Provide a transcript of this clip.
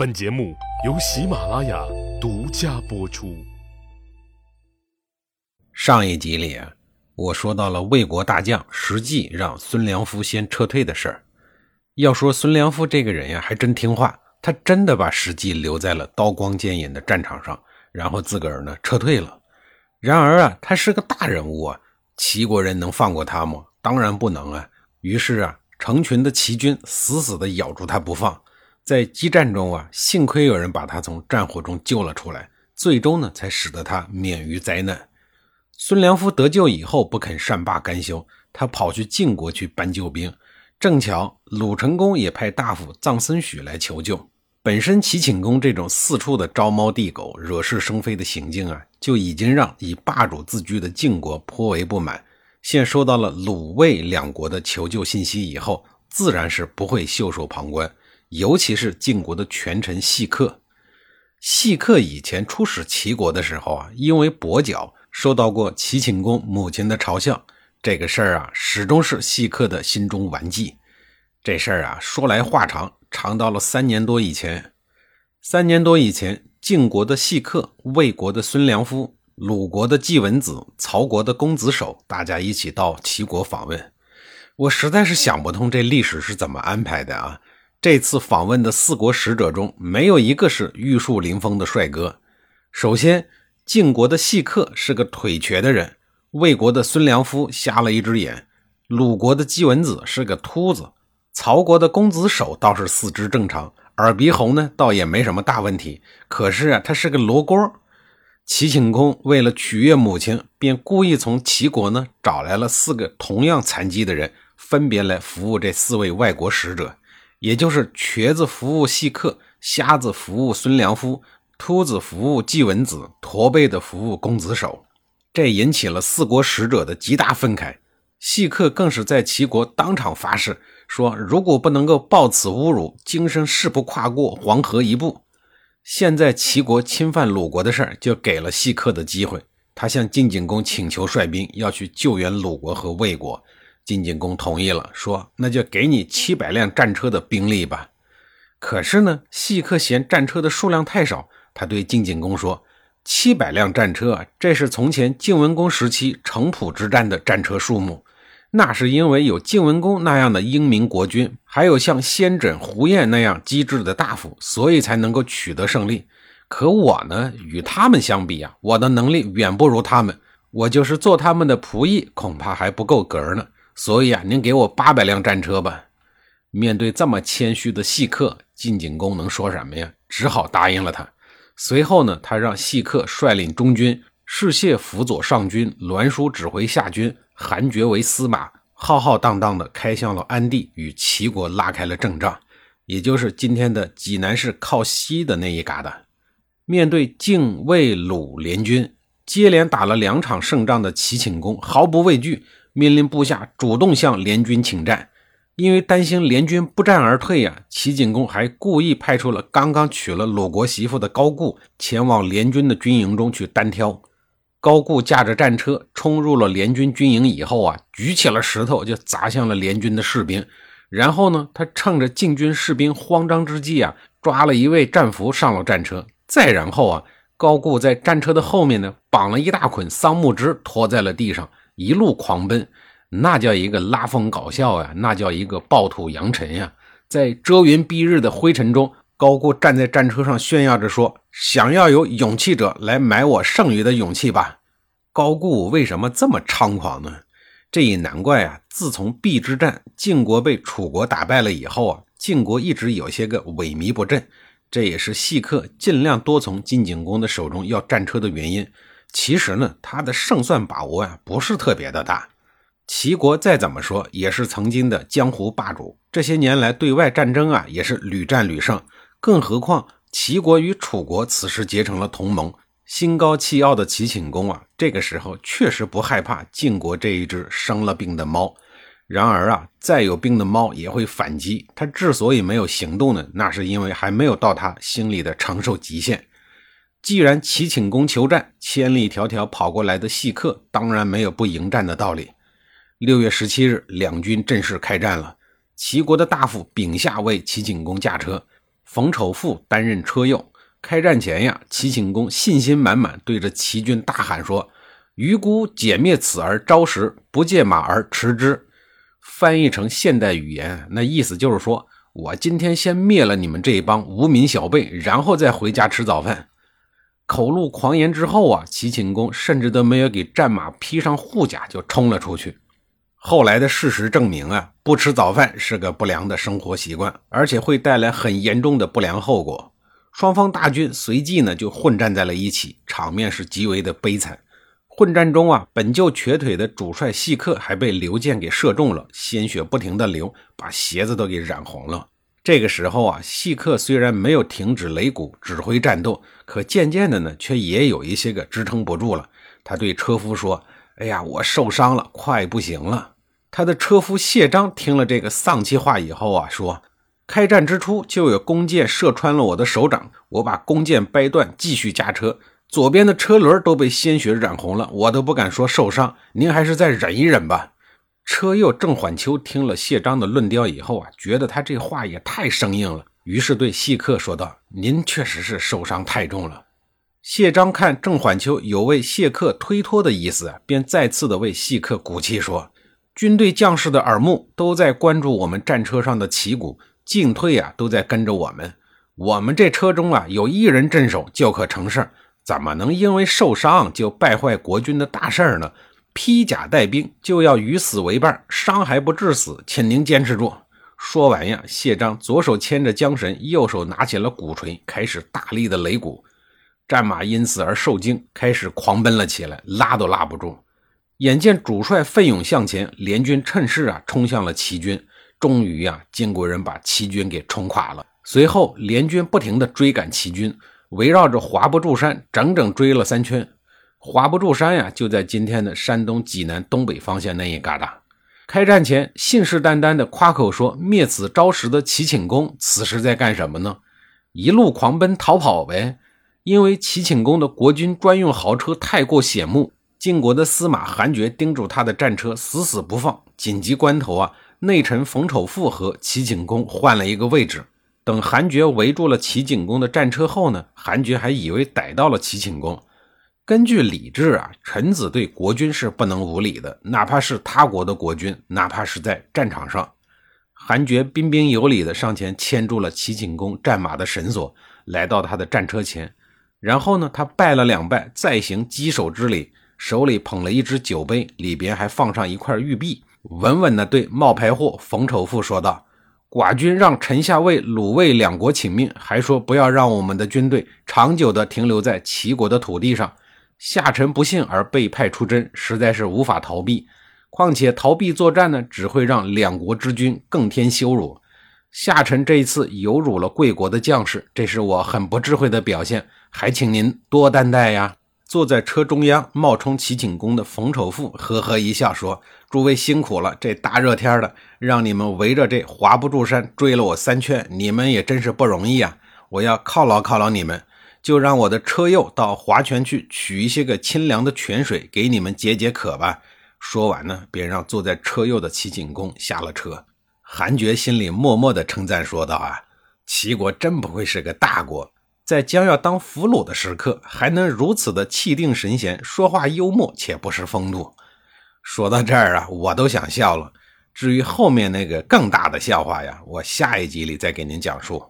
本节目由喜马拉雅独家播出。上一集里，我说到了魏国大将石纪让孙良夫先撤退的事儿。要说孙良夫这个人呀，还真听话，他真的把石纪留在了刀光剑影的战场上，然后自个儿呢撤退了。然而啊，他是个大人物啊，齐国人能放过他吗？当然不能啊。于是啊。成群的齐军死死地咬住他不放，在激战中啊，幸亏有人把他从战火中救了出来，最终呢，才使得他免于灾难。孙良夫得救以后，不肯善罢甘休，他跑去晋国去搬救兵。正巧鲁成公也派大夫臧森许来求救。本身齐顷公这种四处的招猫递狗、惹是生非的行径啊，就已经让以霸主自居的晋国颇为不满。现收到了鲁魏两国的求救信息以后，自然是不会袖手旁观。尤其是晋国的权臣细客，细客以前出使齐国的时候啊，因为跛脚，受到过齐顷公母亲的嘲笑。这个事儿啊，始终是细客的心中顽疾。这事儿啊，说来话长，长到了三年多以前。三年多以前，晋国的细客，魏国的孙良夫。鲁国的季文子，曹国的公子手，大家一起到齐国访问。我实在是想不通这历史是怎么安排的啊！这次访问的四国使者中，没有一个是玉树临风的帅哥。首先，晋国的细客是个腿瘸的人，魏国的孙良夫瞎了一只眼，鲁国的季文子是个秃子，曹国的公子手倒是四肢正常，耳鼻喉呢倒也没什么大问题。可是啊，他是个罗锅。齐顷公为了取悦母亲，便故意从齐国呢找来了四个同样残疾的人，分别来服务这四位外国使者，也就是瘸子服务细客，瞎子服务孙良夫，秃子服务季文子，驼背的服务公子守。这引起了四国使者的极大愤慨。细客更是在齐国当场发誓说，如果不能够报此侮辱，今生誓不跨过黄河一步。现在齐国侵犯鲁国的事儿，就给了细客的机会。他向晋景公请求率兵，要去救援鲁国和魏国。晋景公同意了，说：“那就给你七百辆战车的兵力吧。”可是呢，细客嫌战车的数量太少，他对晋景公说：“七百辆战车，这是从前晋文公时期城濮之战的战车数目。”那是因为有晋文公那样的英明国君，还有像先轸、胡彦那样机智的大夫，所以才能够取得胜利。可我呢，与他们相比啊，我的能力远不如他们。我就是做他们的仆役，恐怕还不够格呢。所以啊，您给我八百辆战车吧。面对这么谦虚的细客，晋景公能说什么呀？只好答应了他。随后呢，他让细客率领中军，士燮辅佐上军，栾书指挥下军。韩厥为司马，浩浩荡荡的开向了安地，与齐国拉开了阵仗，也就是今天的济南市靠西的那一旮瘩。面对晋、魏、鲁联军，接连打了两场胜仗的齐顷公毫不畏惧，命令部下主动向联军请战。因为担心联军不战而退呀，齐景公还故意派出了刚刚娶了鲁国媳妇的高固前往联军的军营中去单挑。高固驾着战车冲入了联军军营以后啊，举起了石头就砸向了联军的士兵。然后呢，他趁着晋军士兵慌张之际啊，抓了一位战俘上了战车。再然后啊，高固在战车的后面呢，绑了一大捆桑木枝拖在了地上，一路狂奔。那叫一个拉风搞笑呀，那叫一个暴土扬尘呀。在遮云蔽日的灰尘中。高固站在战车上炫耀着说：“想要有勇气者来买我剩余的勇气吧。”高固为什么这么猖狂呢？这也难怪啊！自从邲之战，晋国被楚国打败了以后啊，晋国一直有些个萎靡不振。这也是细客尽量多从晋景公的手中要战车的原因。其实呢，他的胜算把握啊，不是特别的大。齐国再怎么说也是曾经的江湖霸主，这些年来对外战争啊，也是屡战屡胜。更何况，齐国与楚国此时结成了同盟。心高气傲的齐顷公啊，这个时候确实不害怕晋国这一只生了病的猫。然而啊，再有病的猫也会反击。他之所以没有行动呢，那是因为还没有到他心里的承受极限。既然齐顷公求战，千里迢迢跑过来的细客当然没有不迎战的道理。六月十七日，两军正式开战了。齐国的大夫丙下为齐景公驾车。冯丑富担任车右。开战前呀，齐景公信心满满，对着齐军大喊说：“余孤解灭此而招时，不借马而驰之。”翻译成现代语言，那意思就是说，我今天先灭了你们这一帮无名小辈，然后再回家吃早饭。口露狂言之后啊，齐景公甚至都没有给战马披上护甲，就冲了出去。后来的事实证明啊，不吃早饭是个不良的生活习惯，而且会带来很严重的不良后果。双方大军随即呢就混战在了一起，场面是极为的悲惨。混战中啊，本就瘸腿的主帅细客还被刘建给射中了，鲜血不停的流，把鞋子都给染红了。这个时候啊，细客虽然没有停止擂鼓指挥战斗，可渐渐的呢，却也有一些个支撑不住了。他对车夫说：“哎呀，我受伤了，快不行了。”他的车夫谢章听了这个丧气话以后啊，说。开战之初，就有弓箭射穿了我的手掌，我把弓箭掰断，继续驾车，左边的车轮都被鲜血染红了，我都不敢说受伤。您还是再忍一忍吧。车右郑缓秋听了谢章的论调以后啊，觉得他这话也太生硬了，于是对细客说道：“您确实是受伤太重了。”谢章看郑缓秋有为谢客推脱的意思，便再次的为细客鼓气说：“军队将士的耳目都在关注我们战车上的旗鼓。”进退啊，都在跟着我们。我们这车中啊，有一人镇守就可成事怎么能因为受伤就败坏国军的大事呢？披甲带兵就要与死为伴，伤还不致死，请您坚持住。说完呀，谢章左手牵着缰绳，右手拿起了鼓槌，开始大力的擂鼓。战马因此而受惊，开始狂奔了起来，拉都拉不住。眼见主帅奋勇向前，联军趁势啊，冲向了齐军。终于呀，晋国人把齐军给冲垮了。随后，联军不停地追赶齐军，围绕着华不注山整整追了三圈。华不注山呀，就在今天的山东济南东北方向那一旮沓。开战前，信誓旦旦地夸口说灭此朝时的齐顷公，此时在干什么呢？一路狂奔逃跑呗。因为齐顷公的国军专用豪车太过显目，晋国的司马韩厥盯住他的战车，死死不放。紧急关头啊！内臣冯丑富和齐景公换了一个位置。等韩厥围住了齐景公的战车后呢，韩厥还以为逮到了齐景公。根据礼制啊，臣子对国君是不能无礼的，哪怕是他国的国君，哪怕是在战场上。韩厥彬彬有礼的上前牵住了齐景公战马的绳索，来到他的战车前，然后呢，他拜了两拜，再行稽首之礼，手里捧了一只酒杯，里边还放上一块玉璧。稳稳地对冒牌货冯丑富说道：“寡君让臣下为鲁卫两国请命，还说不要让我们的军队长久地停留在齐国的土地上。下臣不幸而被派出征，实在是无法逃避。况且逃避作战呢，只会让两国之君更添羞辱。下臣这一次有辱了贵国的将士，这是我很不智慧的表现，还请您多担待呀。”坐在车中央冒充齐景公的冯丑富呵呵一笑说。诸位辛苦了，这大热天的，让你们围着这华不注山追了我三圈，你们也真是不容易啊！我要犒劳犒劳你们，就让我的车右到华泉去取一些个清凉的泉水给你们解解渴吧。说完呢，便让坐在车右的齐景公下了车。韩厥心里默默的称赞说道：“啊，齐国真不愧是个大国，在将要当俘虏的时刻，还能如此的气定神闲，说话幽默且不失风度。”说到这儿啊，我都想笑了。至于后面那个更大的笑话呀，我下一集里再给您讲述。